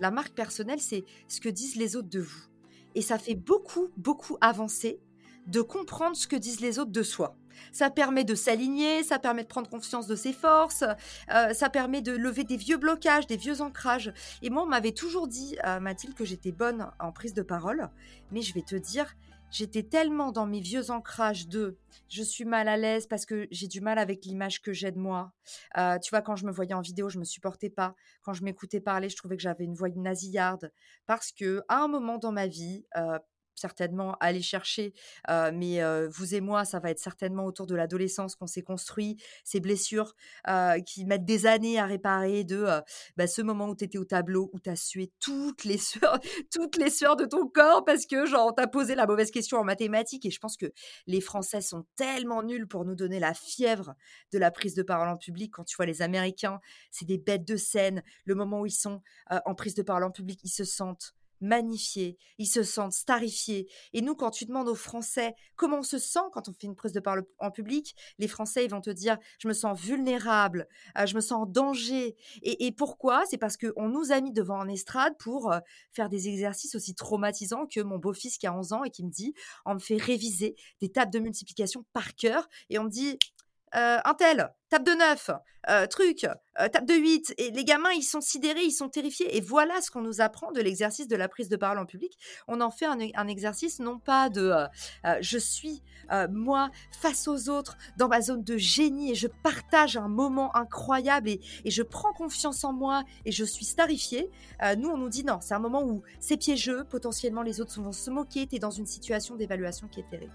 La marque personnelle, c'est ce que disent les autres de vous. Et ça fait beaucoup, beaucoup avancer de comprendre ce que disent les autres de soi. Ça permet de s'aligner, ça permet de prendre confiance de ses forces, euh, ça permet de lever des vieux blocages, des vieux ancrages. Et moi, on m'avait toujours dit, euh, Mathilde, que j'étais bonne en prise de parole, mais je vais te dire, j'étais tellement dans mes vieux ancrages de je suis mal à l'aise parce que j'ai du mal avec l'image que j'ai de moi. Euh, tu vois, quand je me voyais en vidéo, je me supportais pas. Quand je m'écoutais parler, je trouvais que j'avais une voix nasillarde. Parce que à un moment dans ma vie, certainement aller chercher. mais vous et moi, ça va être certainement autour de l'adolescence qu'on s'est construit, ces blessures qui mettent des années à réparer de bah, ce moment où tu étais au tableau, où tu as sué toutes les sueurs, toutes les sueurs de ton corps parce que genre on t'a posé la mauvaise question en mathématiques. Et je pense que les Français sont tellement nuls pour nous donner la fièvre de la prise de parole en public. Quand tu vois les Américains, c'est des bêtes de scène. Le moment où ils sont en prise de parole en public, ils se sentent magnifiés, ils se sentent starifiés. Et nous, quand tu demandes aux Français comment on se sent quand on fait une prise de parole en public, les Français, ils vont te dire, je me sens vulnérable, euh, je me sens en danger. Et, pourquoi? C'est parce qu'on nous a mis devant un estrade pour euh, faire des exercices aussi traumatisants que mon beau-fils qui a 11 ans et qui me dit, on me fait réviser des tables de multiplication par cœur et on me dit, euh, un tel, tape de 9, euh, truc, euh, tape de 8. Et les gamins, ils sont sidérés, ils sont terrifiés. Et voilà ce qu'on nous apprend de l'exercice de la prise de parole en public. On en fait un, exercice non pas de je suis moi face aux autres dans ma zone de génie et je partage un moment incroyable et, et je prends confiance en moi et je suis starifié. nous, on nous dit non, c'est un moment où c'est piégeux, potentiellement les autres vont se moquer, tu es dans une situation d'évaluation qui est terrible.